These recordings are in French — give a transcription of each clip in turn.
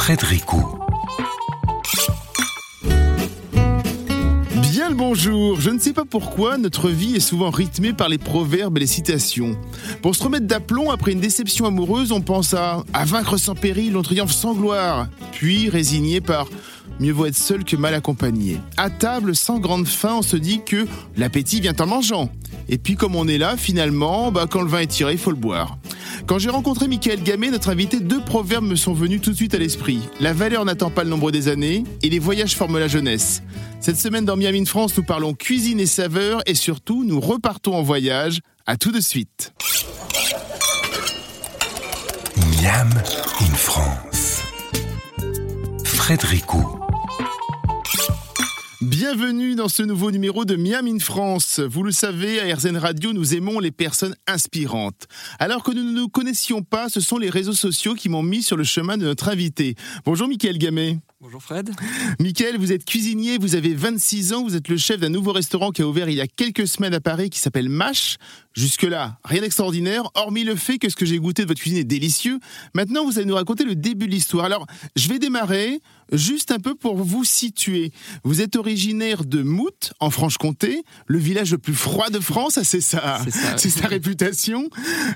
Frédéric Bien le bonjour. Je ne sais pas pourquoi notre vie est souvent rythmée par les proverbes et les citations. Pour se remettre d'aplomb après une déception amoureuse, on pense à à vaincre sans péril, on triomphe sans gloire. Puis résigné par mieux vaut être seul que mal accompagné. À table, sans grande faim, on se dit que l'appétit vient en mangeant. Et puis comme on est là, finalement, bah, quand le vin est tiré, il faut le boire. Quand j'ai rencontré Michael Gamet, notre invité, deux proverbes me sont venus tout de suite à l'esprit. La valeur n'attend pas le nombre des années et les voyages forment la jeunesse. Cette semaine dans Miami France, nous parlons cuisine et saveurs et surtout, nous repartons en voyage. À tout de suite. Miam in France. Frédéric Bienvenue dans ce nouveau numéro de Miam in France. Vous le savez, à RZN Radio, nous aimons les personnes inspirantes. Alors que nous ne nous connaissions pas, ce sont les réseaux sociaux qui m'ont mis sur le chemin de notre invité. Bonjour Mickaël Gamet. Bonjour Fred. Mickaël, vous êtes cuisinier, vous avez 26 ans, vous êtes le chef d'un nouveau restaurant qui a ouvert il y a quelques semaines à Paris qui s'appelle Mash. Jusque-là, rien d'extraordinaire, hormis le fait que ce que j'ai goûté de votre cuisine est délicieux. Maintenant, vous allez nous raconter le début de l'histoire. Alors, je vais démarrer juste un peu pour vous situer. Vous êtes originaire de Mout, en Franche-Comté, le village le plus froid de France, ah, c'est ça, C'est sa réputation.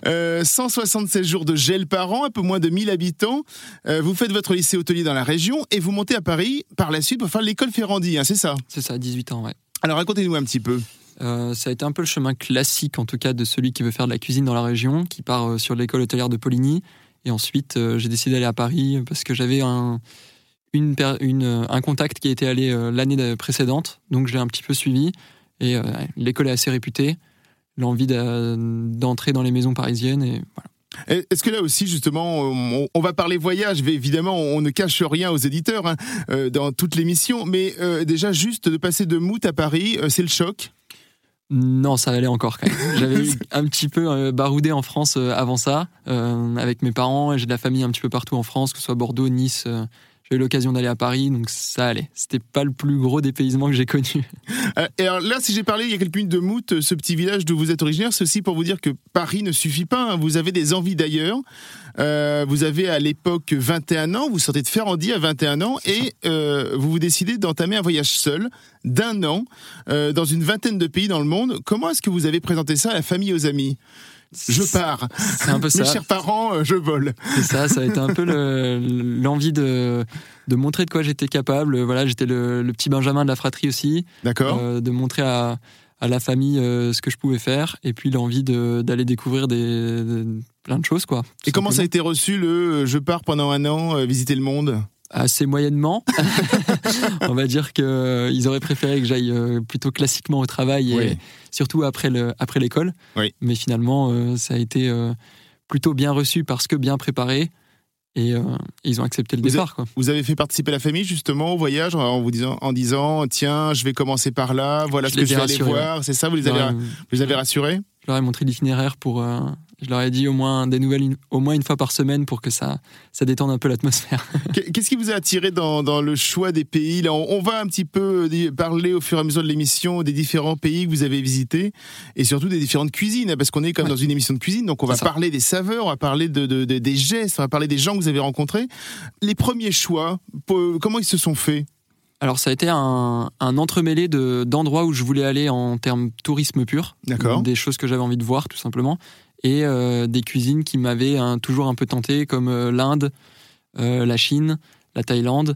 Euh, 176 jours de gel par an, un peu moins de 1000 habitants. Euh, vous faites votre lycée hôtelier dans la région et vous montez à Paris par la suite pour faire l'école Ferrandi, hein, c'est ça C'est ça, 18 ans, ouais. Alors racontez-nous un petit peu. Euh, ça a été un peu le chemin classique, en tout cas, de celui qui veut faire de la cuisine dans la région, qui part euh, sur l'école hôtelière de Poligny. Et ensuite, euh, j'ai décidé d'aller à Paris parce que j'avais un, une, per- une, euh, un contact qui était allé euh, l'année de- précédente. Donc, je l'ai un petit peu suivi. Et euh, l'école est assez réputée. L'envie d'entrer dans les maisons parisiennes. Et voilà. Est-ce que là aussi, justement, on, va parler voyage, mais évidemment, on ne cache rien aux éditeurs hein, dans toute l'émission, mais euh, déjà, juste de passer de Mout à Paris, c'est le choc? Non, ça allait encore quand même. J'avais un petit peu baroudé en France avant ça, euh, avec mes parents, et j'ai de la famille un petit peu partout en France, que ce soit Bordeaux, Nice. J'ai eu l'occasion d'aller à Paris, donc ça allait. C'était pas le plus gros dépaysement que j'ai connu. Euh, et alors là, si j'ai parlé il y a quelques minutes de Mout, euh, ce petit village d'où vous êtes originaire, c'est aussi pour vous dire que Paris ne suffit pas. hein. Vous avez des envies d'ailleurs. Euh, vous avez à l'époque 21 ans, vous sortez de Ferrandi à 21 ans et euh, vous vous décidez d'entamer un voyage seul d'un an dans une vingtaine de pays dans le monde. Comment est-ce que vous avez présenté ça à la famille et aux amis? Je pars. C'est un peu Mes ça. chers parents, euh, je vole. C'est ça, ça a été un peu le- l'envie de, de montrer de quoi j'étais capable. Voilà, j'étais le, le petit Benjamin de la fratrie aussi, D'accord euh, de montrer à, à la famille euh, ce que je pouvais faire, et puis l'envie de- d'aller découvrir des, de- plein de choses, quoi. Et comment ça a été reçu le je pars pendant un an visiter le monde? Assez moyennement. On va dire qu'ils auraient préféré que j'aille euh, plutôt classiquement au travail et Oui. surtout après le après l'école. Oui. Mais finalement, euh, ça a été euh, plutôt bien reçu parce que bien préparé et euh, ils ont accepté le Vous départ. Quoi. Vous avez fait participer la famille justement au voyage en vous disant, en disant tiens, je vais commencer par là, voilà Je ce que je ai vais aller voir. C'est ça, vous les avez, vous les avez rassurés? Je leur ai montré l'itinéraire pour. Euh, je leur ai dit au moins des nouvelles une- au moins une fois par semaine pour que ça ça détende un peu l'atmosphère. Qu'est- Qu'est-ce qui vous a attiré dans, dans le choix des pays? Là, on, on va un petit peu euh, parler au fur et à mesure de l'émission des différents pays que vous avez visités et surtout des différentes cuisines, hein, parce qu'on est Ouais. dans une émission de cuisine, donc on va parler des saveurs, on va parler de, de- de- des gestes, on va parler des gens que vous avez rencontrés. Les premiers choix, po- comment ils se sont faits? Alors ça a été un, un entremêlé de- d'endroits où je voulais aller en termes tourisme pur. D'accord. Des choses que j'avais envie de voir tout simplement. Et euh, des cuisines qui m'avaient hein, toujours un peu tenté comme euh, l'Inde, euh, la Chine, la Thaïlande.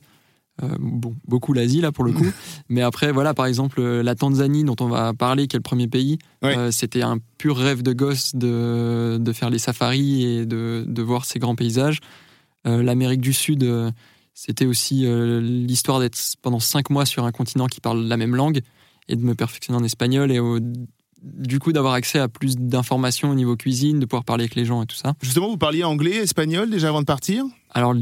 euh, bon, beaucoup l'Asie là pour le coup. Mais après, voilà, par exemple, la Tanzanie dont on va parler, qui est le premier pays, Ouais. euh, c'était un pur rêve de gosse de, de faire les safaris et de, de voir ces grands paysages. Euh, L'Amérique du Sud, c'était aussi l'histoire d'être pendant cinq mois sur un continent qui parle la même langue et de me perfectionner en espagnol et au- du coup d'avoir accès à plus d'informations au niveau cuisine, de pouvoir parler avec les gens et tout ça. Justement, vous parliez anglais, espagnol déjà avant de partir? Alors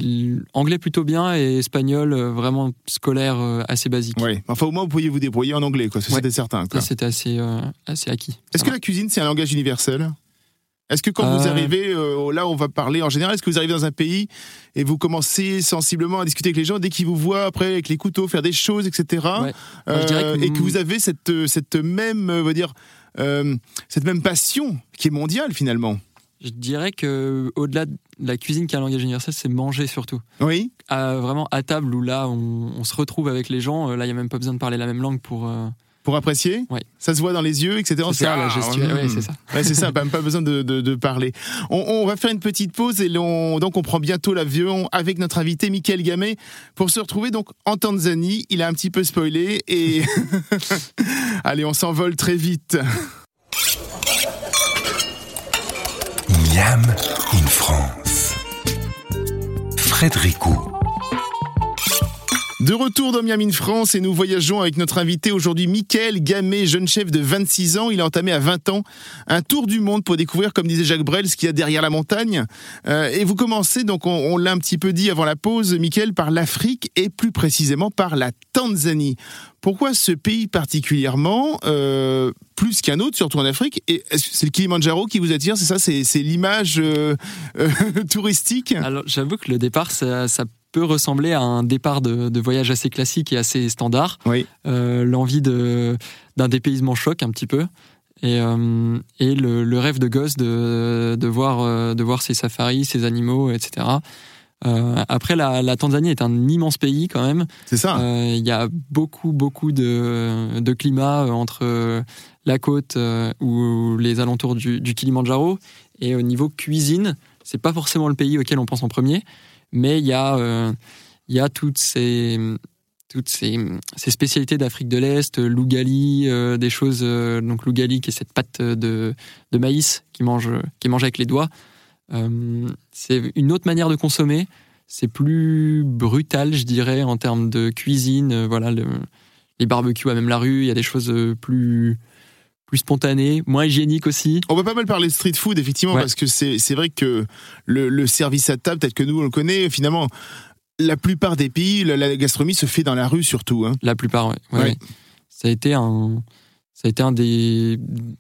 anglais plutôt bien et espagnol euh, vraiment scolaire euh, assez basique. Oui. Enfin, au moins, vous pouviez vous débrouiller en anglais, quoi. Ouais. C'était certain. quoi. Ça c'était assez euh, assez acquis. Est-ce que la cuisine, c'est un langage universel? Est-ce que quand vous arrivez, euh, là on va parler en général, est-ce que vous arrivez dans un pays et vous commencez sensiblement à discuter avec les gens dès qu'ils vous voient après avec les couteaux faire des choses, etc. Ouais. Moi, je dirais que- et que vous avez cette, cette même, on va dire, euh, cette même passion qui est mondiale finalement. Je dirais que au-delà de la cuisine qui a un langage universel, c'est manger surtout. Oui. vraiment à table où là on, se retrouve avec les gens, là il n'y a même pas besoin de parler la même langue pour pour apprécier. Ça se voit dans les yeux, etc. C'est ça, la gestuelle. Hmm. c'est ça. c'est ça, pas, pas besoin de, parler. On, va faire une petite pause et donc on prend bientôt l'avion avec notre invité Michael Gamay pour se retrouver donc en Tanzanie. Il a un petit peu spoilé et allez, on s'envole très vite. Miam in France. Frédéricot. De retour dans Miami France et nous voyageons avec notre invité aujourd'hui, Michael Gamay, jeune chef de 26 ans. Il a entamé à 20 ans un tour du monde pour découvrir, comme disait Jacques Brel, ce qu'il y a derrière la montagne. Euh, et vous commencez, donc on, l'a un petit peu dit avant la pause, Michael, par l'Afrique et plus précisément par la Tanzanie. Pourquoi ce pays particulièrement, euh, plus qu'un autre, surtout en Afrique? Et c'est le Kilimanjaro qui vous attire, c'est ça C'est l'image euh, touristique? Alors j'avoue que le départ, ça peut ressembler à un départ de, voyage assez classique et assez standard. Oui. Euh, l'envie d'un dépaysement choc un petit peu. Et, euh, et le, rêve de gosse de, de, voir, euh, de voir ces safaris, ces animaux, etc. après, la, la, Tanzanie est un immense pays quand même. C'est ça. Il y a beaucoup, beaucoup de, de climat entre la côte ou les alentours du, du Kilimanjaro. Et au niveau cuisine, c'est pas forcément le pays auquel on pense en premier mais il y a, euh, il y a toutes ces toutes ces, spécialités d'Afrique de l'Est, l'ougali, euh, des choses, euh, donc l'ougali qui est cette pâte de, de, maïs qui mange, qui mange avec les doigts. c'est une autre manière de consommer. C'est plus brutal, je dirais, en termes de cuisine. voilà, les barbecues à même la rue, il y a des choses plus plus spontané, moins hygiénique aussi. On va pas mal parler de street food, effectivement, parce que c'est vrai que le, service à table, peut-être que nous on le connaît, finalement, la plupart des pays, la, gastronomie se fait dans la rue surtout. Hein. La plupart, ouais. Ça a été un, ça a été un des,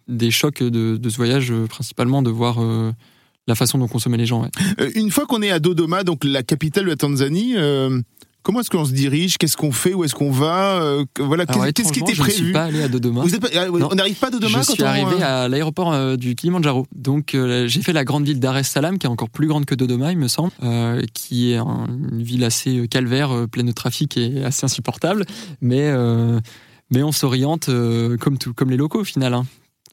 des chocs de, ce voyage, euh, principalement de voir euh, la façon dont consommaient les gens. Euh, une fois qu'on est à Dodoma, donc la capitale de la Tanzanie, Comment est-ce qu'on se dirige? Qu'est-ce qu'on fait? Où est-ce qu'on va? Euh, Voilà, qu'est-ce qui était prévu Je ne suis pas allé à Dodoma. Ah, on n'arrive pas à Dodoma Je suis arrivé à l'aéroport euh, du Kilimanjaro. Donc euh, j'ai fait la grande ville d'Ar es Salaam, qui est encore plus grande que Dodoma, il me semble, qui est une ville assez calvaire, pleine de trafic et assez insupportable. Mais mais on s'oriente comme tout, comme les locaux au final. Hein.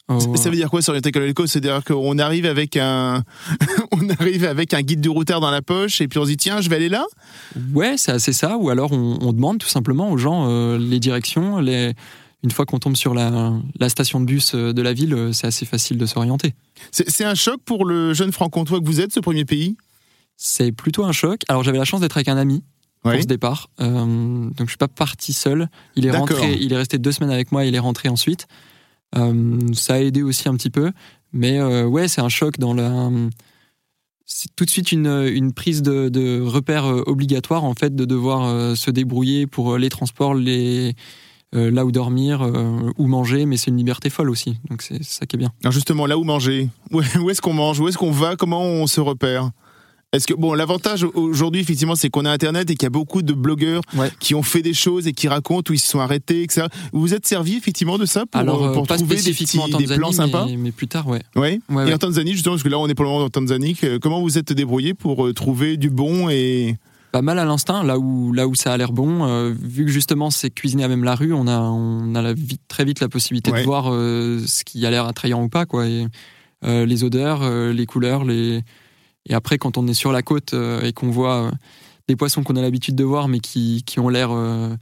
Oh. Ça veut dire quoi s'orienter l'éco C'est-à-dire qu'on arrive avec un, on arrive avec un guide du routard dans la poche et puis on se dit tiens, je vais aller là? Ouais, c'est assez ça. Ou alors on, demande tout simplement aux gens euh, les directions. Les... Une fois qu'on tombe sur la, station de bus euh, de la ville, euh, c'est assez facile de s'orienter. C'est un choc pour le jeune franc-comtois que vous êtes, ce premier pays? C'est plutôt un choc. Alors j'avais la chance d'être avec un ami pour ce départ. donc je suis pas parti seul. Il est rentré, il est resté deux semaines avec moi. Il est rentré ensuite. Euh, ça a aidé aussi un petit peu. Mais euh, ouais, c'est un choc dans la. C'est tout de suite une, une prise de, de repère euh, obligatoire, en fait, de devoir se débrouiller pour les transports, les, là où dormir, où manger, mais c'est une liberté folle aussi. Donc c'est ça qui est bien. Justement, là où manger, où est-ce qu'on mange, où est-ce qu'on va, comment on se repère? Est-ce que bon, l'avantage aujourd'hui effectivement, c'est qu'on a Internet et qu'il y a beaucoup de blogueurs qui ont fait des choses et qui racontent où ils se sont arrêtés, etc. Vous vous êtes servi effectivement de ça pour, Alors, euh, trouver des, petits, des plans sympas mais, plus tard, ouais. Ouais. et en Tanzanie justement, parce que là on est pour le moment en Tanzanie, comment vous êtes débrouillé pour euh, trouver du bon et pas mal à l'instinct, là où, là où ça a l'air bon. Euh, vu que justement c'est cuisiné à même la rue, on a, on a la vite, très vite la possibilité de voir ce qui a l'air attrayant ou pas. Quoi. Et, les odeurs, les couleurs, les, et après, quand on est sur la côte euh, et qu'on voit euh, des poissons qu'on a l'habitude de voir, mais qui, qui ont l'air euh,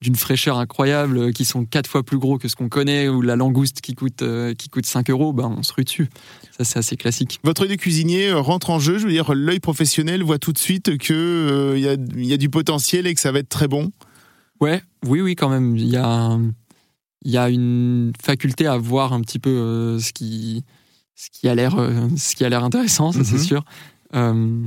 d'une fraîcheur incroyable, qui sont quatre fois plus gros que ce qu'on connaît, ou la langouste qui coûte, qui coûte 5 euros, ben on se rue dessus. Ça, c'est assez classique. Votre œil de cuisinier rentre en jeu, je veux dire, l'œil professionnel voit tout de suite qu'il il y, a, y a du potentiel et que ça va être très bon Ouais, oui, oui, quand même. Il y a, y a une faculté à voir un petit peu ce qui ce qui a l'air euh, ce qui a l'air intéressant ça c'est mhm. sûr. Euh,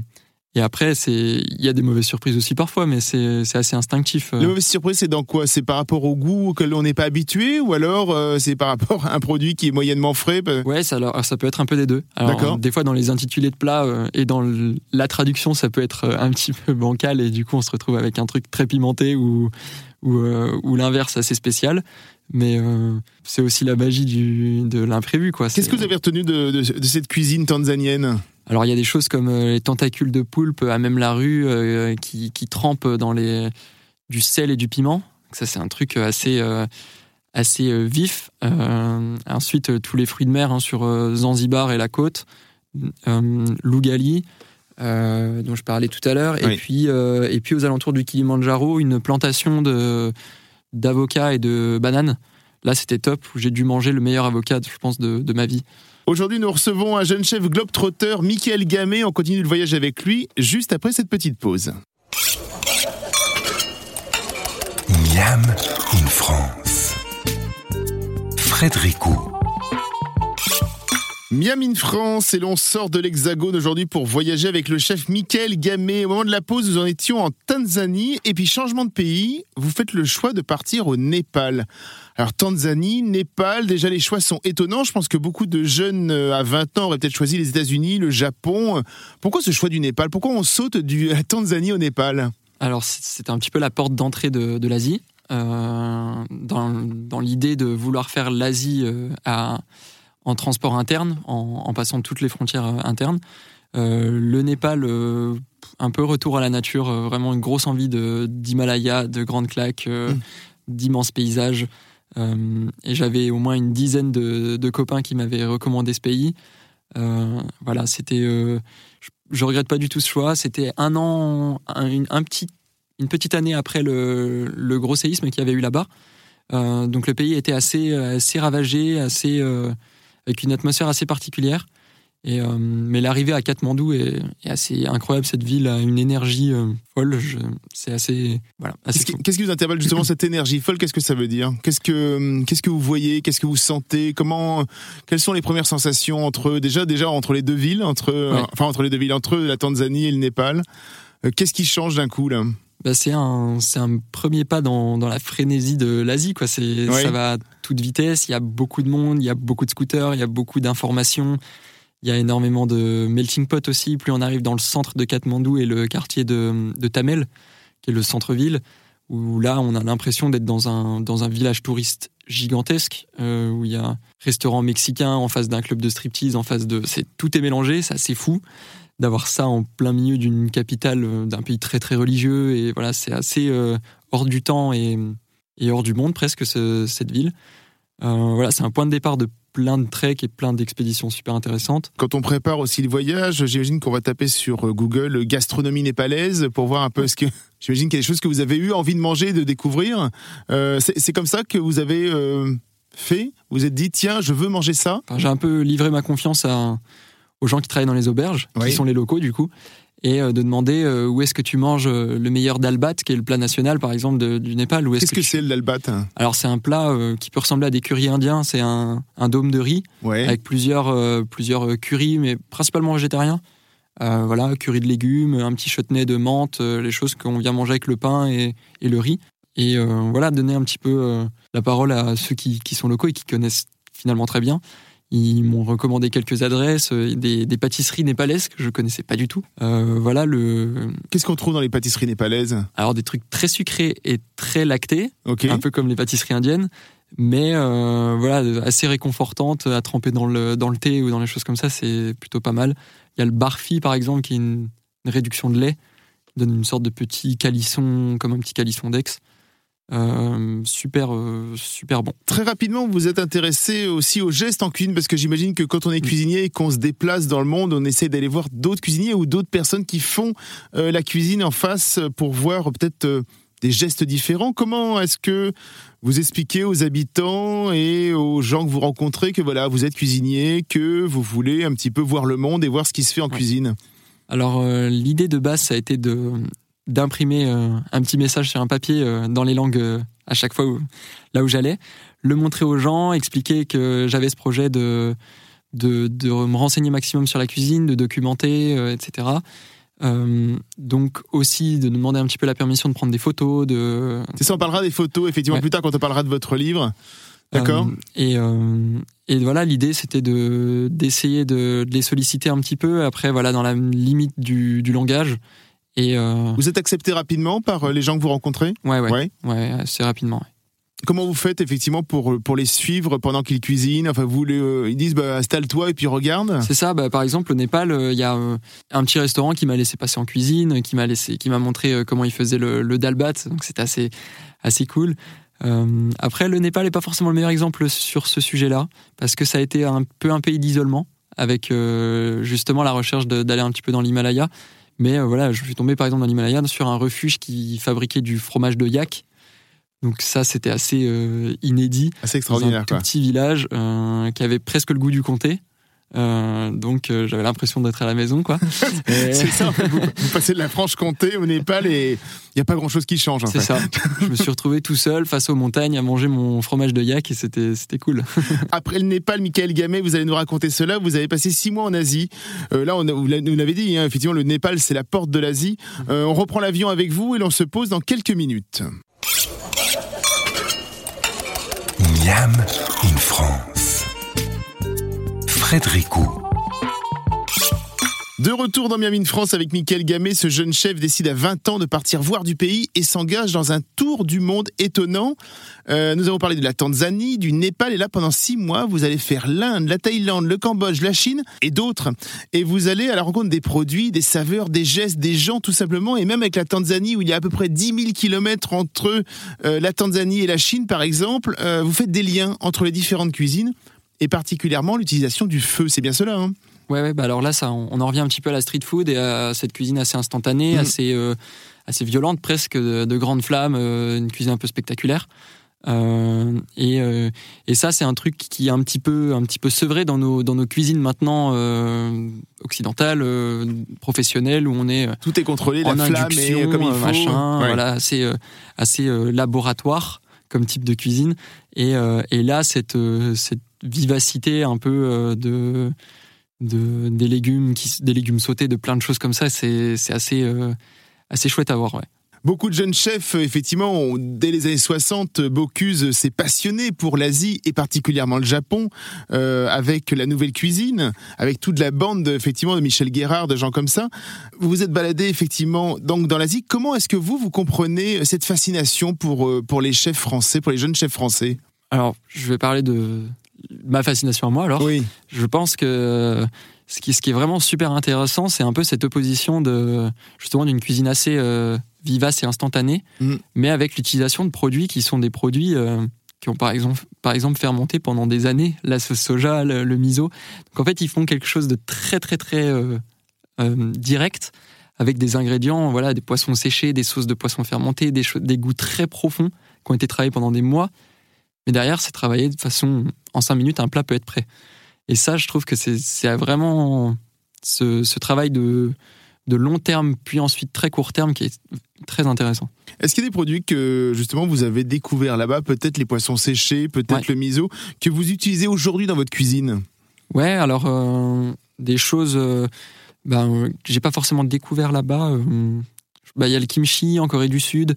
et après c'est il y a des mauvaises surprises aussi parfois mais c'est assez instinctif euh. les mauvaises surprises c'est dans quoi? C'est par rapport au goût auquel on n'est pas habitué ou alors c'est par rapport à un produit qui est moyennement frais? Ouais ça alors ça peut être un peu des deux. Alors des fois dans les intitulés de plats et dans la traduction ça peut être un petit peu bancal et du coup on se retrouve avec un truc très pimenté ou ou, ou l'inverse assez spécial Mais euh, c'est aussi la magie du, de l'imprévu, quoi. Qu'est-ce que vous avez retenu de, de, de cette cuisine tanzanienne? Alors, il y a des choses comme euh, les tentacules de poulpe à même la rue euh, qui, qui trempent dans les, du sel et du piment. Ça, c'est un truc assez, euh, assez vif. Ensuite, tous les fruits de mer hein, sur Zanzibar et la côte. Lougali, dont je parlais tout à l'heure. Oui. Et, puis, et puis, aux alentours du Kilimanjaro, une plantation de, d'avocats et de bananes. Là, c'était top. où J'ai dû manger le meilleur avocat, je pense, de, de ma vie. Aujourd'hui, nous recevons un jeune chef globetrotter, Michael Gamay. On continue le voyage avec lui juste après cette petite pause. Miam in France. Frédéric Roux. Miam in France et l'on sort de l'Hexagone aujourd'hui pour voyager avec le chef Michael Gamay. Au moment de la pause, nous en étions en Tanzanie et puis changement de pays, vous faites le choix de partir au Népal. Alors Tanzanie, Népal, déjà les choix sont étonnants. Je pense que beaucoup de jeunes euh, à 20 ans auraient peut-être choisi les États-Unis, le Japon. Pourquoi ce choix du Népal? Pourquoi on saute du la Tanzanie au Népal? Alors, c- c'était un petit peu la porte d'entrée de, de l'Asie. euh, dans dans l'idée de vouloir faire l'Asie euh, à- en transport interne, en, en passant toutes les frontières euh, internes. Euh, le Népal, euh, un peu retour à la nature, vraiment une grosse envie d'Himalaya, de grandes claques, Mm. d'immenses paysages. Et j'avais au moins une dizaine de, de copains qui m'avaient recommandé ce pays. Voilà, c'était. je, je regrette pas du tout ce choix. C'était un an, un, une- un petit, une petite année après le, le gros séisme qu'il y avait eu là-bas. Euh, donc le pays était assez, assez ravagé, assez, euh, avec une atmosphère assez particulière. Et, euh, mais l'arrivée à Katmandou est, est assez incroyable. Cette ville a une énergie euh, folle. C'est assez, voilà, assez Qu'est-ce qui, vous interpelle justement cette énergie folle? Qu'est-ce que ça veut dire? Qu'est-ce que qu'est-ce que vous voyez? Qu'est-ce que vous sentez? Comment Quelles sont les premières sensations entre déjà déjà entre les deux villes, entre Ouais. enfin entre les deux villes, entre la Tanzanie et le Népal Euh, Qu'est-ce qui change d'un coup là? Bah, c'est un, c'est un premier pas dans, dans la frénésie de l'Asie. Quoi. C'est. Ça va à toute vitesse. Il y a beaucoup de monde, il y a beaucoup de scooters, il y a beaucoup d'informations. Il y a énormément de melting pot aussi. Plus on arrive dans le centre de Katmandou et le quartier de, de Tamel, qui est le centre-ville, où là, on a l'impression d'être dans un, dans un village touriste gigantesque, euh, où il y a un restaurant mexicain en face d'un club de striptease, en face de... C'est, tout est mélangé, c'est assez fou d'avoir ça en plein milieu d'une capitale euh, d'un pays très très religieux et voilà c'est assez euh, hors du temps et, et hors du monde presque ce- cette ville Euh, voilà c'est un point de départ de plein de treks et plein d'expéditions super intéressantes Quand on prépare aussi le voyage, j'imagine qu'on va taper sur Google gastronomie népalaise pour voir un peu ce que. J'imagine qu'il y a des choses que vous avez eu envie de manger, de découvrir. Euh, c'est comme ça que vous avez fait? Vous vous êtes dit tiens, je veux manger ça? Enfin, j'ai un peu livré ma confiance à- aux gens qui travaillent dans les auberges Oui. qui sont les locaux du coup et euh, de demander euh, où est-ce que tu manges euh, le meilleur dalbat qui est le plat national par exemple de- du Népal Qu'est-ce que tu- c'est l'albat alors c'est un plat qui peut ressembler à des currys indiens c'est un, un dôme de riz Ouais. avec plusieurs, euh, plusieurs currys, mais principalement végétariens. Euh, voilà, curry de légumes, un petit chutney de menthe, les choses qu'on vient manger avec le pain et, et le riz. Et euh, voilà, donner un petit peu la parole à ceux qui, qui sont locaux et qui connaissent finalement très bien. Ils m'ont recommandé quelques adresses, euh, des, des pâtisseries népalaises que je connaissais pas du tout. Euh, voilà le, Qu'est-ce qu'on trouve dans les pâtisseries népalaises alors des trucs très sucrés et très lactés, un peu comme les pâtisseries indiennes, mais euh, voilà, assez réconfortante à tremper dans le, dans le thé ou dans les choses comme ça, c'est plutôt pas mal. Il y a le barfi par exemple, qui est une, une réduction de lait, qui donne une sorte de petit calisson, comme un petit calisson d'ex. Euh, super, euh, super bon. Très rapidement, vous êtes intéressé aussi aux gestes en cuisine parce que j'imagine que quand on est cuisinier et qu'on se déplace dans le monde, on essaie d'aller voir d'autres cuisiniers ou d'autres personnes qui font euh, la cuisine en face pour voir peut-être des gestes différents. Comment est-ce que vous expliquez aux habitants et aux gens que vous rencontrez que voilà, vous êtes cuisinier, que vous voulez un petit peu voir le monde et voir ce qui se fait en Ouais. cuisine? Alors euh, l'idée de base, ça a été de d'imprimer euh, un petit message sur un papier euh, dans les langues euh, à chaque fois où, là où j'allais, le montrer aux gens, expliquer que j'avais ce projet de, de de me renseigner maximum sur la cuisine, de documenter, etc. Euh, donc aussi de demander un petit peu la permission de prendre des photos, de C'est ça, on parlera des photos effectivement Ouais. plus tard quand on parlera de votre livre. D'accord Euh, et, euh, et voilà, l'idée c'était de d'essayer de, de les solliciter un petit peu. Après, voilà, dans la limite du, du langage. Et euh, Vous êtes accepté rapidement par euh, les gens que vous rencontrez? Ouais, ouais, Ouais. ouais, assez rapidement. ouais. comment vous faites effectivement pour, pour les suivre pendant qu'ils cuisinent? Enfin, vous ils disent bah, installe-toi et puis regarde. C'est ça. Bah, par exemple, au Népal, il y a un petit restaurant qui m'a laissé passer en cuisine, qui m'a laissé, qui m'a montré comment il faisait le, le dalbat. Donc c'était assez assez cool. Euh, après, le Népal n'est pas forcément le meilleur exemple sur ce sujet-là, parce que ça a été un peu un pays d'isolement, avec euh, justement la recherche d'aller un petit peu dans l'Himalaya. Mais euh, voilà, je suis tombé par exemple dans l'Himalaya sur un refuge qui fabriquait du fromage de yak. Donc ça, c'était assez inédit. Assez extraordinaire. Dans un petit village qui avait presque le goût du comté. Euh, donc euh, j'avais l'impression d'être à la maison, quoi. c'est ça. vous, passez de la Franche-Comté au Népal et il n'y a pas grand-chose qui change. C'est ça. Je me suis retrouvé tout seul face aux montagnes à manger mon fromage de yak et c'était c'était cool. Après le Népal, Michael Gamet, vous allez nous raconter cela. Vous avez passé six mois en Asie. Euh, là, on vous l'avez dit, hein, effectivement, le Népal c'est la porte de l'Asie. on reprend l'avion avec vous et l'on se pose dans quelques minutes. Miam in France. De retour dans Miami France avec Michael Gamet, ce jeune chef décide à 20 ans de partir voir du pays et s'engage dans un tour du monde étonnant. Euh, nous avons parlé de la Tanzanie, du Népal et là pendant 6 mois vous allez faire l'Inde, la Thaïlande, le Cambodge, la Chine et d'autres. Et vous allez à la rencontre des produits, des saveurs, des gestes, des gens tout simplement et même avec la Tanzanie où il y a à peu près 10 000 kilomètres entre euh, la Tanzanie et la Chine par exemple, euh, vous faites des liens entre les différentes cuisines et particulièrement l'utilisation du feu. C'est bien cela. Hein ouais, ouais bah alors là, ça, on, en revient un petit peu à la street food et à cette cuisine assez instantanée, mm. assez, euh, assez violente presque, de, grandes flammes, euh, une cuisine un peu spectaculaire. Euh, et, et, ça, c'est un truc qui est un petit peu, un petit peu sevré dans nos, dans nos cuisines maintenant occidentales, professionnelles, où on est tout est contrôlé, la flamme et comme il faut, machin, voilà, assez, assez laboratoire comme type de cuisine. Et, et là, cette, cette vivacité un peu euh, de, de des légumes qui, des légumes sautés, de plein de choses comme ça. C'est assez euh, assez chouette à voir. Ouais. Beaucoup de jeunes chefs, effectivement, dès les années 60, Bocuse s'est passionné pour l'Asie et particulièrement le Japon, euh, avec la nouvelle cuisine, avec toute la bande, effectivement, de Michel Guérard, de gens comme ça. Vous vous êtes baladé, effectivement, donc dans l'Asie. Comment est-ce que vous, vous comprenez cette fascination pour, pour les chefs français, pour les jeunes chefs français? Alors, je vais parler de, ma fascination à moi alors. Oui. Je pense que ce qui, ce qui est vraiment super intéressant, c'est un peu cette opposition de justement d'une cuisine assez euh, vivace et instantanée, mm. mais avec l'utilisation de produits qui sont des produits euh, qui ont par exemple, par exemple fermenté pendant des années, la sauce soja, le, miso. Donc en fait, ils font quelque chose de très très très euh, direct avec des ingrédients, voilà, des poissons séchés, des sauces de poissons fermentés, des, des goûts très profonds qui ont été travaillés pendant des mois mais derrière, c'est travaillé de façon. En cinq minutes, un plat peut être prêt. Et ça, je trouve que c'est vraiment ce, travail de, de long terme, puis ensuite très court terme, qui est très intéressant. Est-ce qu'il y a des produits que justement vous avez découvert là-bas, peut-être les poissons séchés, peut-être le miso, que vous utilisez aujourd'hui dans votre cuisine? Ouais, alors euh, des choses euh, ben, que j'ai pas forcément découvert là-bas. Euh, bah, il y a le kimchi en Corée du Sud.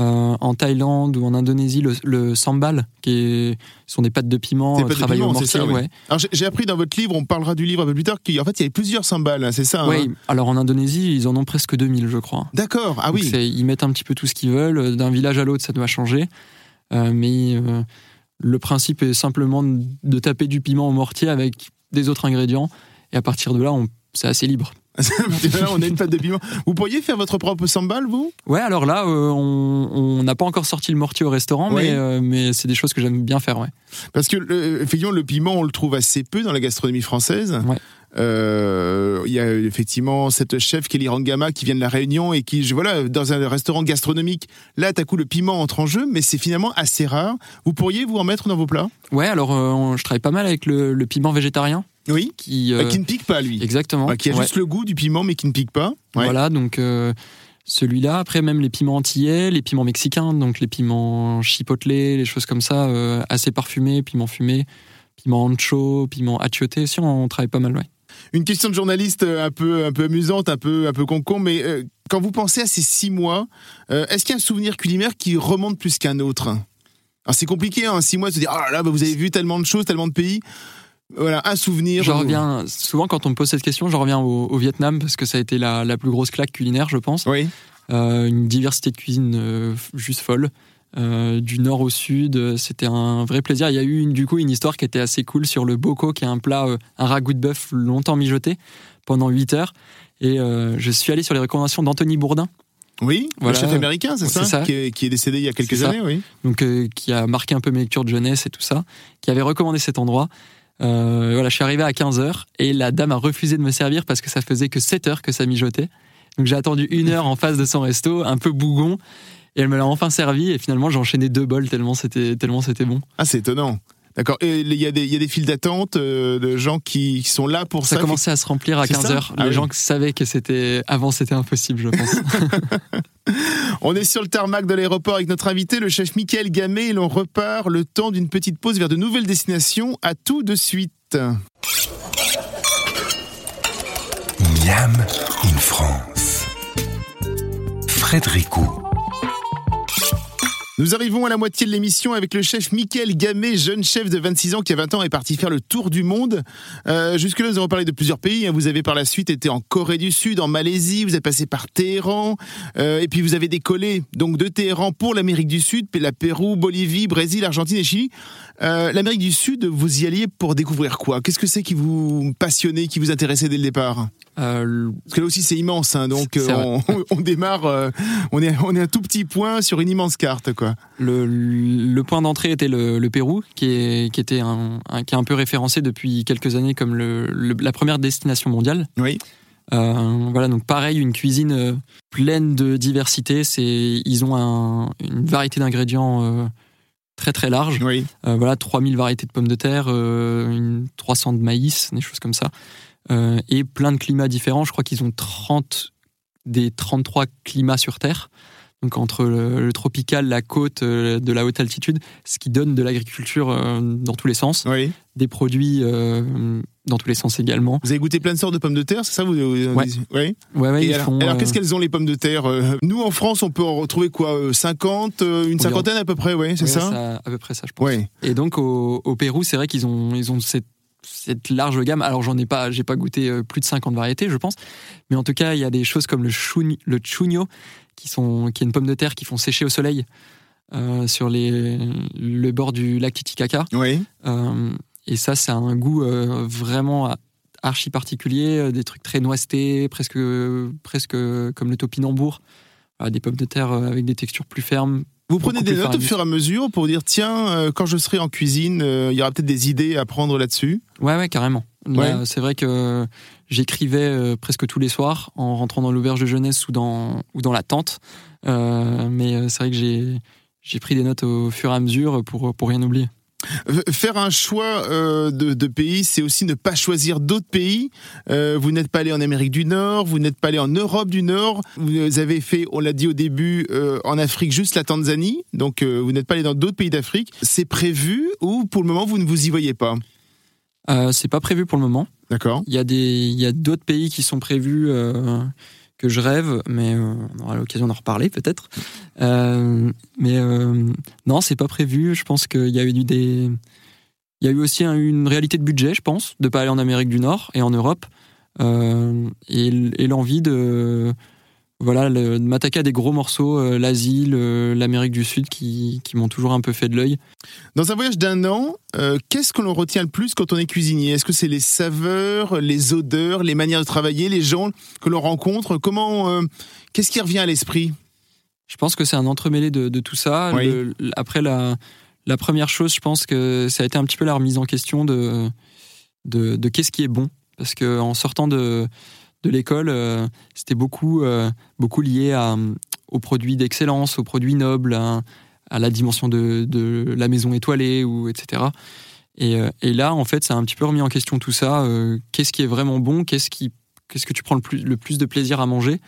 Euh, en Thaïlande ou en Indonésie, le, sambal, qui sont des pâtes de piment euh, travaillées au mortier. j'ai appris dans votre livre, on parlera du livre un peu plus tard, qu'en fait il y avait plusieurs sambals, hein, c'est ça Oui, hein alors en Indonésie, ils en ont presque 2000, je crois. D'accord, ah oui. Ils mettent un petit peu tout ce qu'ils veulent, d'un village à l'autre, ça doit changer. Euh, mais le principe est simplement de taper du piment au mortier avec des autres ingrédients, et à partir de là, c'est assez libre. On a une pâte de piment. Vous pourriez faire votre propre sambal, vous? Ouais, alors là, euh, on n'a pas encore sorti le mortier au restaurant, mais, euh, mais c'est des choses que j'aime bien faire, ouais. Parce que, effectivement, le piment, on le trouve assez peu dans la gastronomie française. Euh, il y a effectivement cette chef Kelly Rangama qui vient de la Réunion et qui, voilà, dans un restaurant gastronomique, là, à coup, le piment entre en jeu, mais c'est finalement assez rare. Vous pourriez vous en mettre dans vos plats? Ouais, alors je travaille pas mal avec le, le piment végétarien. Oui. Qui, euh, bah, qui ne pique pas, lui. Exactement. qui a juste le goût du piment, mais qui ne pique pas. Voilà, donc euh, celui-là. Après, même les piments antillais, les piments mexicains, donc les piments chipotle, les choses comme ça, euh, assez parfumés, piments fumés, piment ancho, piment achioté. Si, on, travaille pas mal, ouais. Une question de journaliste un peu, un peu amusante, un peu, un peu concon, mais quand vous pensez à ces six mois, est-ce qu'il y a un souvenir culinaire qui remonte plus qu'un autre? Alors c'est compliqué, hein, six mois, de se dire, ah là, bah, vous avez vu tellement de choses, tellement de pays. Voilà, un souvenir. Je reviens souvent quand on me pose cette question, je reviens au, Vietnam parce que ça a été la, plus grosse claque culinaire, je pense. Oui. Euh, une diversité de cuisine euh, juste folle. euh, du nord au sud. C'était un vrai plaisir. Il y a eu une, du coup une histoire qui était assez cool sur le boko, qui est un plat, un ragoût de bœuf longtemps mijoté pendant 8 heures. Et je suis allé sur les recommandations d'Anthony Bourdin. Oui, Voilà. le chef américain, c'est C'est ça, ça. Qui, est, qui est décédé il y a quelques années, oui. donc euh, qui a marqué un peu mes lectures de jeunesse et tout ça, qui avait recommandé cet endroit. Euh, voilà, je suis arrivé à 15h et la dame a refusé de me servir parce que ça faisait que 7 heures que ça mijotait. Donc j'ai attendu une heure en face de son resto, un peu bougon, et elle me l'a enfin servi et finalement j'ai enchaîné deux bols tellement c'était tellement c'était bon. Ah, c'est étonnant. D'accord. Et il y, a des- il y a des files d'attente euh, de gens qui, qui sont là pour Ça ça. commençait à se remplir à C'est ça 15h. Ah Les oui. gens savaient que c'était avant c'était impossible, je pense. On est sur le tarmac de l'aéroport avec notre invité, le chef Michael Gamet, et l'on repart le temps d'une petite pause vers de nouvelles destinations. À tout de suite. Miam in France. Frédéric. Nous arrivons à la moitié de l'émission avec le chef Michael Gamet, jeune chef de 26 ans qui à 20 ans est parti faire le tour du monde. Euh, Jusque-là, nous avons parlé de plusieurs pays. hein. Vous avez par la suite été en Corée du Sud, en Malaisie, vous êtes passé par Téhéran, euh, et puis vous avez décollé donc de Téhéran pour l'Amérique du Sud, la Pérou, Bolivie, Brésil, Argentine et Chili. Euh, L'Amérique du Sud, vous y alliez pour découvrir quoi? Qu'est-ce que c'est qui vous passionnait, qui vous intéressait dès le départ? Euh, Parce que là aussi c'est immense, hein, donc euh, on, on démarre, euh, on est on est un tout petit point sur une immense carte, quoi. Le, le point d'entrée était le, le Pérou, qui est, qui était un, un- qui est un peu référencé depuis quelques années comme le, le- la première destination mondiale. Oui. Euh, voilà, donc pareil, une cuisine euh, pleine de diversité. C'est, ils ont un- une variété d'ingrédients euh, très très large. Oui. Euh, voilà, 3000 variétés de pommes de terre, une 300 de maïs, des choses comme ça. Et plein de climats différents. Je crois qu'ils ont 30 des 33 climats sur Terre. Donc entre le, le tropical, la côte, euh, de la haute altitude, ce qui donne de l'agriculture euh, dans tous les sens, Oui. des produits euh, dans tous les sens également. Vous avez goûté plein de sortes de pommes de terre, c'est ça vous, vous- Ouais. Ouais, ouais, alors, font. alors, qu'est-ce qu'elles ont les pommes de terre Nous en France, on peut en retrouver quoi euh, 50, euh, une cinquantaine à peu près, oui, c'est ouais, ça, À peu près ça, je pense. Et donc au, au Pérou, c'est vrai qu'ils ont, ils ont cette, cette large gamme. Alors j'en ai pas, j'ai pas goûté plus de 50 variétés, je pense. Mais en tout cas, il y a des choses comme le, chuni- le chuño, qui, sont, qui est une pomme de terre qui font sécher au soleil euh, sur les, le bord du lac Titicaca. Oui. Euh, et ça, c'est un goût euh, vraiment archi particulier, des trucs très noisеtés, presque, presque comme le topinambour. Des pommes de terre avec des textures plus fermes. Vous prenez des notes au fur et à mesure pour dire tiens, quand je serai en cuisine, il y aura peut-être des idées à prendre là-dessus? Ouais, ouais, carrément. Ouais. C'est vrai que j'écrivais euh, presque tous les soirs en rentrant dans l'auberge de jeunesse ou dans, ou dans la tente. Euh, mais euh, c'est vrai que j'ai, j'ai pris des notes au fur et à mesure pour, pour rien oublier. Euh, Faire un choix euh, de, de pays, c'est aussi ne pas choisir d'autres pays. Euh, vous n'êtes pas allé en Amérique du Nord, vous n'êtes pas allé en Europe du Nord. Vous avez fait, on l'a dit au début, euh, en Afrique juste la Tanzanie. Donc euh, vous n'êtes pas allé dans d'autres pays d'Afrique. C'est prévu ou pour le moment vous ne vous y voyez pas? Euh, c'est pas prévu pour le moment. D'accord. Il y a, des, il y a d'autres pays qui sont prévus euh, que je rêve, mais euh, on aura l'occasion d'en reparler peut-être. Euh, mais non, c'est pas prévu. Je pense qu'il y a eu des. Il y a eu aussi un- une réalité de budget, je pense, de pas aller en Amérique du Nord et en Europe, et l'envie de voilà le- de m'attaquer à des gros morceaux, euh, l'Asie, l'Amérique du Sud, qui, qui m'ont toujours un peu fait de l'œil. Dans un voyage d'un an, euh, qu'est-ce que l'on retient le plus quand on est cuisinier? Est-ce que c'est les saveurs, les odeurs, les manières de travailler, les gens que l'on rencontre? Comment euh, Qu'est-ce qui revient à l'esprit? Je pense que c'est un entremêlé de, de tout ça. Oui. Le- l- après, la, la première chose, je pense que ça a été un petit peu la remise en question de, de, de qu'est-ce qui est bon. Parce qu'en sortant de, de l'école, euh, c'était beaucoup, euh, beaucoup lié à, aux produits d'excellence, aux produits nobles, à, à la dimension de, de la maison étoilée, ou, etc. Et, euh, et là, en fait, ça a un petit peu remis en question tout ça. euh, qu'est-ce qui est vraiment bon Qu'est-ce qui Qu'est-ce que tu prends le plus, le plus de plaisir à manger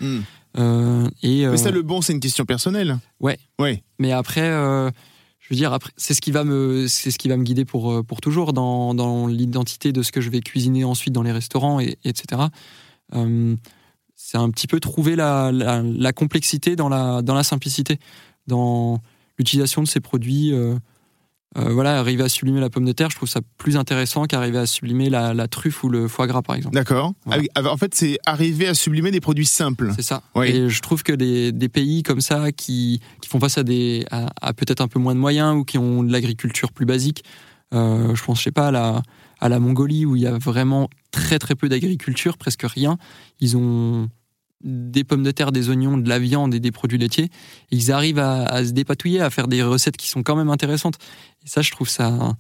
Euh, et, Mais ça, le bon, c'est une question personnelle. Ouais. Ouais. mais après, je veux dire, après, c'est ce qui va me, c'est ce qui va me guider pour pour toujours dans, dans l'identité de ce que je vais cuisiner ensuite dans les restaurants et etc. Euh, c'est un petit peu trouver la, la, la complexité dans la dans la simplicité, dans l'utilisation de ces produits euh, euh, voilà, arriver à sublimer la pomme de terre, je trouve ça plus intéressant qu'arriver à sublimer la, truffe ou le foie gras, par exemple. D'accord. En fait, c'est arriver à sublimer des produits simples. C'est ça. Et je trouve que des, pays comme ça qui, font face à, des, à, peut-être un peu moins de moyens ou qui ont de l'agriculture plus basique, euh, je pense, je sais pas, à la, à la Mongolie où il y a vraiment très très peu d'agriculture, presque rien. Ils ont des pommes de terre, des oignons, de la viande et des produits laitiers, ils arrivent à, se dépatouiller, à faire des recettes qui sont quand même intéressantes. Et ça, je trouve ça,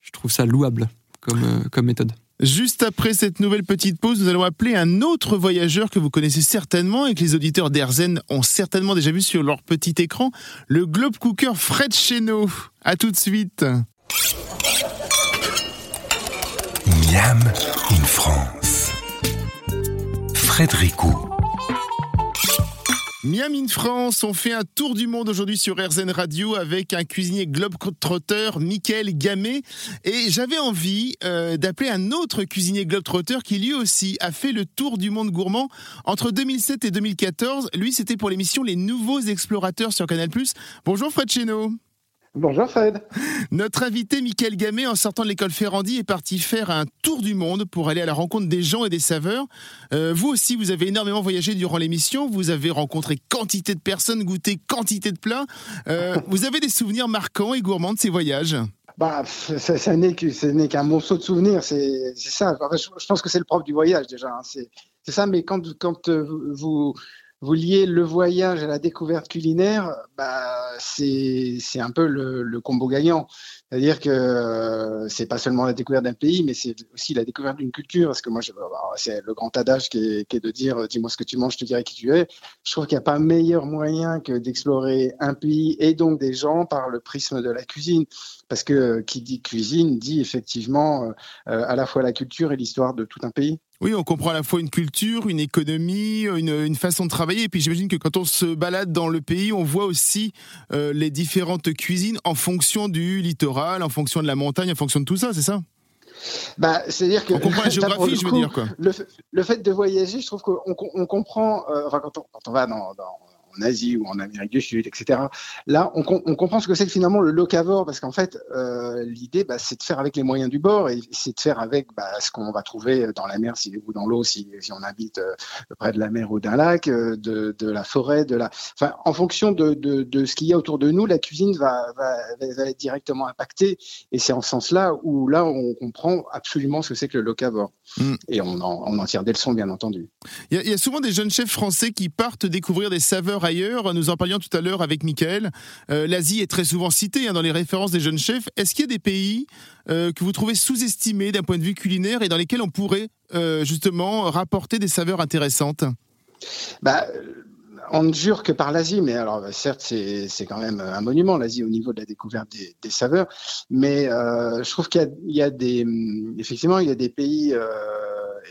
je trouve ça louable comme, euh, comme méthode. Juste après cette nouvelle petite pause, nous allons appeler un autre voyageur que vous connaissez certainement et que les auditeurs d'Erzen ont certainement déjà vu sur leur petit écran, le globe cooker Fred Cheno. À tout de suite. Miam in France. Frédéricot. Miami in France, on fait un tour du monde aujourd'hui sur RZN Radio avec un cuisinier globe-trotteur, Michael Gamet. Et j'avais envie euh, d'appeler un autre cuisinier globe-trotteur qui lui aussi a fait le tour du monde gourmand entre 2007 et 2014. Lui, c'était pour l'émission Les Nouveaux Explorateurs sur Canal+. Bonjour Fred Cheno. Bonjour Fred. Notre invité Michael Gamet, en sortant de l'école Ferrandi, est parti faire un tour du monde pour aller à la rencontre des gens et des saveurs. Euh, vous aussi, vous avez énormément voyagé durant l'émission. Vous avez rencontré quantité de personnes, goûté quantité de plats. Euh, vous avez des souvenirs marquants et gourmands de ces voyages bah, ça, n'est qu'un morceau de souvenir, c'est ça. je, pense que c'est le propre du voyage déjà. Hein. C'est ça, mais quand, quand euh, vous, vous liez le voyage à la découverte culinaire, bah, c'est un peu le, le, combo gagnant. C'est-à-dire que euh, c'est pas seulement la découverte d'un pays, mais c'est aussi la découverte d'une culture. Parce que moi, c'est le grand adage qui est, de dire dis-moi ce que tu manges, je te dirai qui tu es. Je trouve qu'il n'y a pas meilleur moyen que d'explorer un pays et donc des gens par le prisme de la cuisine. Parce que qui dit cuisine dit effectivement euh, à la fois la culture et l'histoire de tout un pays. Oui, on comprend à la fois une culture, une économie, une, façon de travailler. Et puis j'imagine que quand on se balade dans le pays, on voit aussi euh, les différentes cuisines en fonction du littoral, en fonction de la montagne, en fonction de tout ça, c'est ça bah, c'est-à-dire que on comprend la géographie, je veux dire quoi. Le, fait de voyager, je trouve qu'on comprend. Euh, enfin, quand on, quand on va dans, dans en Asie ou en Amérique du Sud, etc. Là, on, comprend ce que c'est finalement le locavore, parce qu'en fait, euh, l'idée, bah, c'est de faire avec les moyens du bord et c'est de faire avec bah, ce qu'on va trouver dans la mer ou dans l'eau si, on habite euh, près de la mer ou d'un lac, euh, de, la forêt, de la. Enfin, en fonction de, ce qu'il y a autour de nous, la cuisine va, être directement impactée. Et c'est en ce sens-là où là, on comprend absolument ce que c'est que le locavore. Mm. Et on en, tire des leçons, bien entendu. Il y, a souvent des jeunes chefs français qui partent découvrir des saveurs ailleurs. Nous en parlions tout à l'heure avec Michael. Euh, L'Asie est très souvent citée hein, dans les références des jeunes chefs. Est-ce qu'il y a des pays euh, que vous trouvez sous-estimés d'un point de vue culinaire et dans lesquels on pourrait euh, justement rapporter des saveurs intéressantes? Bah, on ne jure que par l'Asie, mais alors certes c'est quand même un monument l'Asie au niveau de la découverte des, saveurs, mais je trouve qu'il y, a des effectivement il y a des pays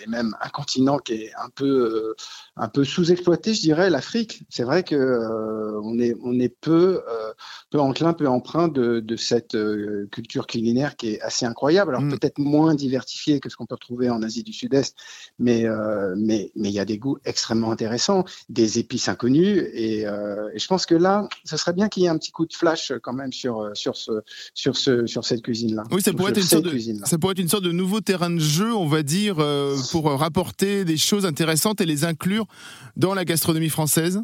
et même un continent qui est un peu, euh, un peu sous-exploité, je dirais, l'Afrique. C'est vrai que euh, on est, on est peu, euh, peu enclin, peu emprunt de, de cette culture culinaire qui est assez incroyable. Alors mm. peut-être moins diversifiée que ce qu'on peut retrouver en Asie du Sud-Est, mais, mais, mais il y a des goûts extrêmement intéressants, des épices inconnues, et, et je pense que là, ce serait bien qu'il y ait un petit coup de flash quand même sur, sur, ce, sur, ce, sur cette cuisine-là. Oui, ça pourrait, être une sorte de, ça pourrait être une sorte de nouveau terrain de jeu, on va dire, pour rapporter des choses intéressantes et les inclure dans la gastronomie française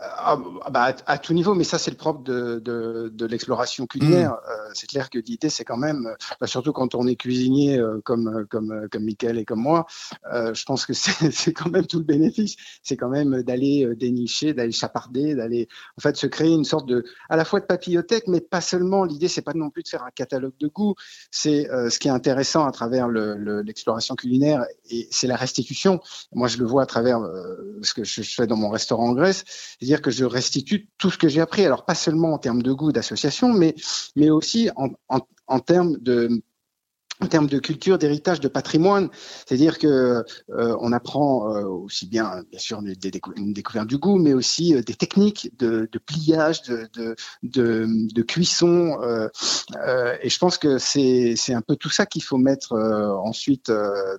ah, bah, à, tout niveau, mais ça c'est le propre de, de, de l'exploration culinaire. Mm. Euh, c'est clair que l'idée c'est quand même, bah, surtout quand on est cuisinier euh, comme comme comme Michael et comme moi, euh, je pense que c'est quand même tout le bénéfice. C'est quand même d'aller euh, dénicher, d'aller chaparder, d'aller en fait se créer une sorte de à la fois de papillothèque, mais pas seulement. L'idée c'est pas non plus de faire un catalogue de goûts. C'est euh, ce qui est intéressant à travers l'exploration le, culinaire et c'est la restitution. Moi je le vois à travers ce que je, je fais dans mon restaurant en Grèce c'est-à-dire que je restitue tout ce que j'ai appris. Alors pas seulement en termes de goût, d'association, mais, mais aussi en, en, en termes de en termes de culture, d'héritage, de patrimoine, c'est-à-dire que euh, on apprend euh, aussi bien, bien sûr, une, une, découverte du goût, mais aussi euh, des techniques de, pliage, de, de, de, cuisson. Et je pense que c'est un peu tout ça qu'il faut mettre ensuite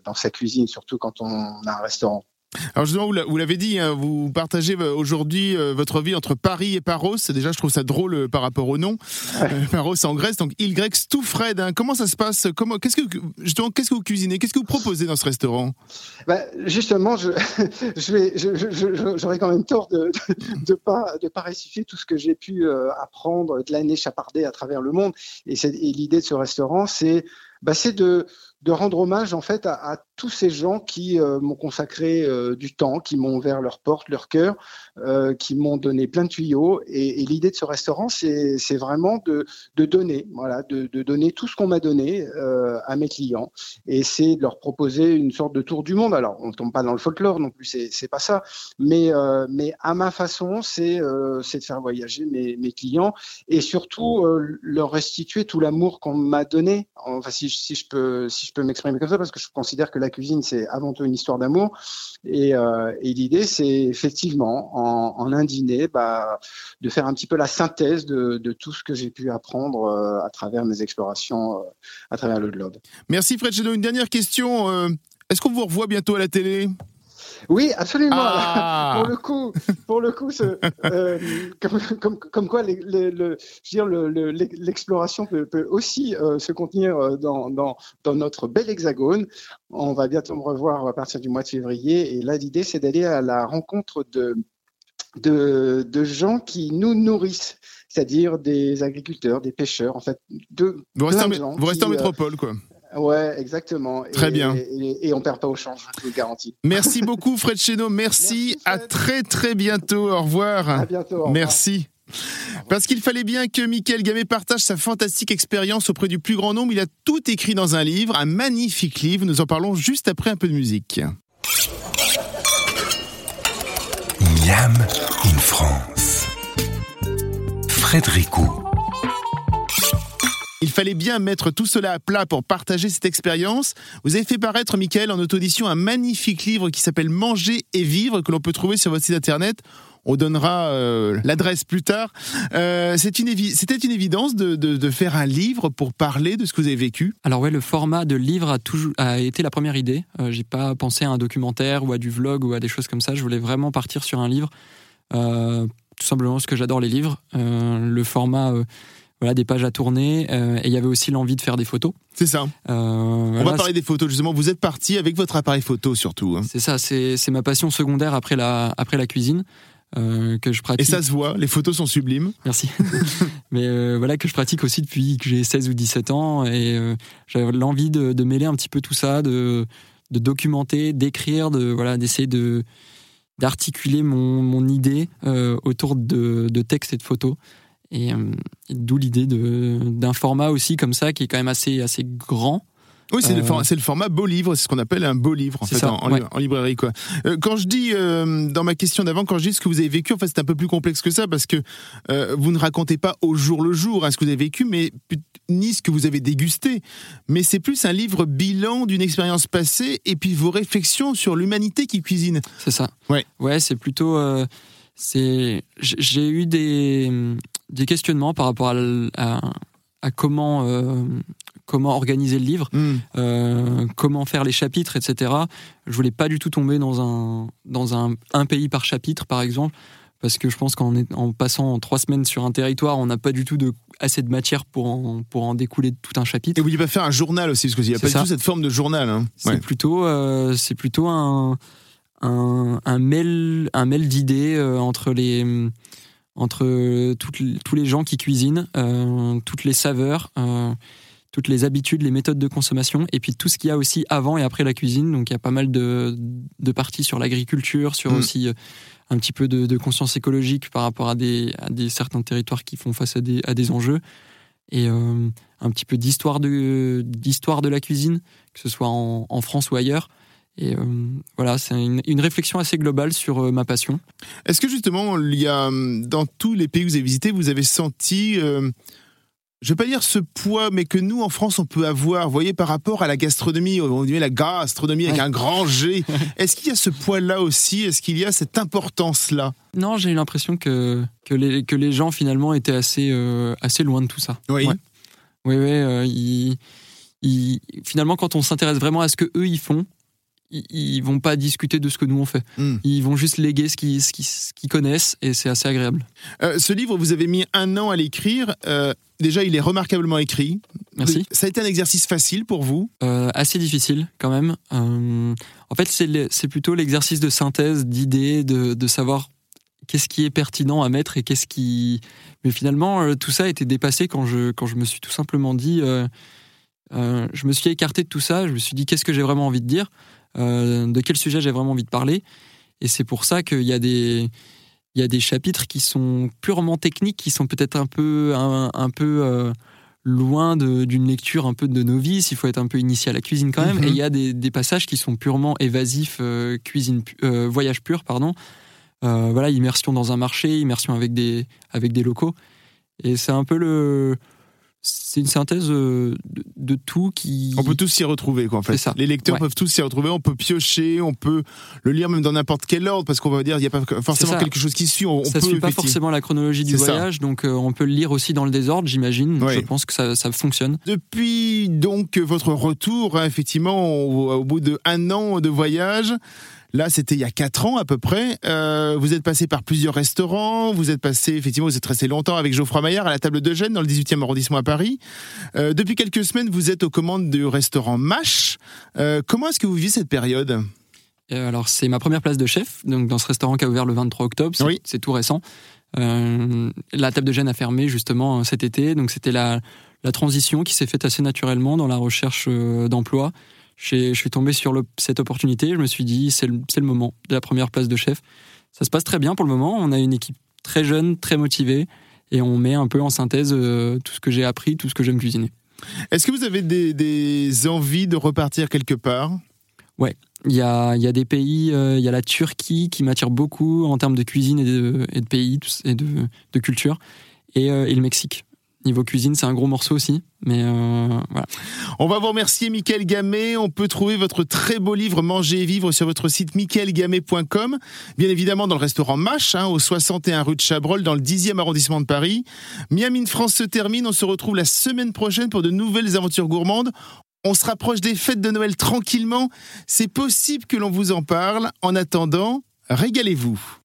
dans sa cuisine, surtout quand on a un restaurant Alors justement, vous l'avez dit, hein, vous partagez euh, aujourd'hui euh, votre vie entre Paris et Paros. Déjà, je trouve ça drôle euh, par rapport au nom. Paros en Grèce, donc Il Grec Stoufred. Hein. Comment ça se passe? Comment, qu'est-ce que justement, qu'est-ce que vous cuisinez? Qu'est-ce que vous proposez dans ce restaurant? Bah, Justement, je, je vais, j'aurais quand même tort de de, pas de pas tout ce que j'ai pu apprendre de l'année chapardée à travers le monde. Et, et l'idée de ce restaurant, c'est bah, c'est de de rendre hommage en fait à, tous ces gens qui euh, m'ont consacré euh, du temps, qui m'ont ouvert leurs portes, leur cœur, euh, qui m'ont donné plein de tuyaux. Et, l'idée de ce restaurant, c'est vraiment de, donner, voilà, de, donner tout ce qu'on m'a donné à mes clients. Et c'est de leur proposer une sorte de tour du monde. Alors, on ne tombe pas dans le folklore non plus, c'est pas ça. Mais, mais à ma façon, c'est de faire voyager mes, mes clients et surtout leur restituer tout l'amour qu'on m'a donné. Enfin, si, si je peux, si je peux m'exprimer comme ça, parce que je considère que la cuisine, c'est avant tout une histoire d'amour. Et, euh, l'idée, c'est effectivement, en, un dîner, bah, de faire un petit peu la synthèse de, tout ce que j'ai pu apprendre euh, à travers mes explorations euh, à travers le globe. Merci Fred Une dernière question. Est-ce qu'on vous revoit bientôt à la télé? Oui, absolument. Ah. pour le coup, pour le coup, euh, comme, quoi, l'exploration peut, aussi euh, se contenir euh, dans, notre bel hexagone. On va bientôt me revoir à partir du mois de février. Et là, l'idée, c'est d'aller à la rencontre de, de, gens qui nous nourrissent c'est-à-dire des agriculteurs, des pêcheurs, en fait, de vous restez, en, vous restez en métropole, quoi. Ouais, exactement. Très bien. Et, on perd pas au change, je vous le garantis. Merci beaucoup, Fred Cheno. Merci, à très très bientôt. Au revoir. À bientôt. Merci. Parce qu'il fallait bien que Michael Gamay partage sa fantastique expérience auprès du plus grand nombre. Il a tout écrit dans un livre, un magnifique livre. Nous en parlons juste après un peu de musique. Miam in France. Frédéricot. Il fallait bien mettre tout cela à plat pour partager cette expérience. Vous avez fait paraître, Michael, en audition, un magnifique livre qui s'appelle Manger et vivre, que l'on peut trouver sur votre site internet. On donnera euh, l'adresse plus tard. Euh, C'était une, évidence de, faire un livre pour parler de ce que vous avez vécu Alors ouais, le format de livre a, toujours, été la première idée. Euh, J'ai pas pensé à un documentaire ou à du vlog ou à des choses comme ça. Je voulais vraiment partir sur un livre. Euh, tout simplement parce que j'adore les livres. le format voilà, des pages à tourner. Euh, et il y avait aussi l'envie de faire des photos. C'est ça. Euh, On va parler des photos justement. Vous êtes parti avec votre appareil photo surtout. Hein. C'est ça. C'est ma passion secondaire après la, après la cuisine. Euh, que je pratique. Et ça se voit, les photos sont sublimes. Merci. Mais voilà que je pratique aussi depuis que j'ai 16 ou 17 ans et j'avais l'envie de, de, mêler un petit peu tout ça, de, de documenter, d'écrire, de voilà, d'essayer de d'articuler mon, mon idée autour de, de textes et de photos. Et, euh, d'où l'idée d'un format aussi comme ça qui est quand même assez, assez grand. Oui, c'est le, euh, le, format beau livre, c'est ce qu'on appelle un beau livre en fait en, librairie quoi. Euh, quand je dis dans ma question d'avant, quand je dis ce que vous avez vécu, en fait c'est un peu plus complexe que ça parce que vous ne racontez pas au jour le jour hein, ce que vous avez vécu, mais ni ce que vous avez dégusté, mais c'est plus un livre bilan d'une expérience passée et puis vos réflexions sur l'humanité qui cuisine. C'est ça. Ouais. Ouais, c'est plutôt c'est j'ai eu des, des questionnements par rapport à, à, comment euh, comment organiser le livre, hmm. euh, comment faire les chapitres, etc. Je voulais pas du tout tomber dans un dans un, un pays par chapitre, par exemple, parce que je pense qu'en en passant trois semaines sur un territoire, on n'a pas du tout de, assez de matière pour en, pour en découler tout un chapitre. Et vous pas faire un journal aussi, parce qu'il n'y a pas du tout cette forme de journal. Hein. C'est plutôt, euh, c'est plutôt un, un, un mail, un mail d'idées entre les entre toutes, tous les gens qui cuisinent, euh, toutes les saveurs, euh, toutes les habitudes, les méthodes de consommation, et puis tout ce qu'il y a aussi avant et après la cuisine. Donc il y a pas mal de, de parties sur l'agriculture, sur mm. aussi un petit peu de, de, conscience écologique par rapport à des, à des certains territoires qui font face à des, à des enjeux, et un petit peu d'histoire de, d'histoire de la cuisine, que ce soit en, en France ou ailleurs. Et euh, voilà, c'est une, réflexion assez globale sur euh, ma passion. Est-ce que justement, il y a, hum, dans tous les pays que vous avez visités, vous avez senti, euh, je ne vais pas dire ce poids, mais que nous, en France, on peut avoir, vous voyez, par rapport à la gastronomie, on dit la gastronomie avec un grand G, est-ce qu'il y a ce poids-là aussi? Est-ce qu'il y a cette importance-là? Non, j'ai eu l'impression que, que, les, que les gens, finalement, étaient assez, assez loin de tout ça. Oui. Oui, oui. finalement, quand on s'intéresse vraiment à ce que eux ils font, ils, vont pas discuter de ce que nous on fait. Hmm. Ils vont juste léguer ce qu'ils ce connaissent et c'est assez agréable. Euh, ce livre, vous avez mis un an à l'écrire. Euh, déjà, il est remarquablement écrit. Merci. Ça a été un exercice facile pour vous? Euh, assez difficile quand même. En fait, c'est plutôt l'exercice de synthèse, d'idées, de, de savoir qu'est-ce qui est pertinent à mettre et qu'est-ce qui. Mais finalement, tout ça a été dépassé quand je, quand je me suis tout simplement dit. je me suis écarté de tout ça. Je me suis dit qu'est-ce que j'ai vraiment envie de dire, euh, de quel sujet j'ai vraiment envie de parler. Et c'est pour ça qu'il y a des. Il y a des chapitres qui sont purement techniques, qui sont peut-être un peu, un, un peu euh, loin d'une lecture un peu de novice, il faut être un peu initié à la cuisine quand même. Mhm. Et il y a des, des passages qui sont purement évasifs, euh, cuisine, voyage pur, pardon. Voilà, immersion dans un marché, immersion avec des, avec des locaux. Et c'est un peu le. C'est une synthèse euh, de, de tout qui. On peut tous s'y retrouver, quoi, en fait. Ça. Les lecteurs Ouais. peuvent tous s'y retrouver. On peut piocher, on peut le lire même dans n'importe quel ordre, parce qu'on va dire il n'y a pas forcément quelque chose qui suit. On, ça peut suit pas forcément la chronologie du ça. voyage, donc euh, on peut le lire aussi dans le désordre, j'imagine. Ouais. Je pense que ça, ça fonctionne. Depuis donc votre retour, hein, effectivement, au, au bout de un an de voyage, là c'était il y a quatre ans à peu près, euh, vous êtes passé par plusieurs restaurants, vous êtes passé, effectivement, vous êtes resté longtemps avec Geoffroy Maillard à la table de Gênes dans le 18e arrondissement à Paris. Euh, depuis quelques semaines, vous êtes aux commandes du restaurant Mash. Euh, comment est-ce que vous vivez cette période? Euh, alors, c'est ma première place de chef, donc dans ce restaurant qui a ouvert le 23 octobre, c'est Oui. c'est tout récent. Euh, la table de Gênes a fermé justement cet été, donc c'était la, la transition qui s'est faite assez naturellement dans la recherche euh, d'emploi. Je suis tombé sur le- cette opportunité, je me suis dit c'est le, moment de la première place de chef. Ça se passe très bien pour le moment, on a une équipe très jeune, très motivée, et on met un peu en synthèse euh, tout ce que j'ai appris, tout ce que j'aime cuisiner. Est-ce que vous avez des, des envies de repartir quelque part? Il y a, il y a des pays, euh, il y a la Turquie qui m'attire beaucoup en termes de cuisine et de, et de pays et de, de culture, et, euh, et le Mexique. Niveau cuisine, c'est un gros morceau aussi, mais euh, voilà. On va vous remercier, Michael Gamet. On peut trouver votre très beau livre Manger et vivre sur votre site michaelgamet.com. Bien évidemment, dans le restaurant Mash, hein, au 61 rue de Chabrol, dans le 10e arrondissement de Paris. Miami de France se termine. On se retrouve la semaine prochaine pour de nouvelles aventures gourmandes. On se rapproche des fêtes de Noël tranquillement. C'est possible que l'on vous en parle. En attendant, régalez-vous.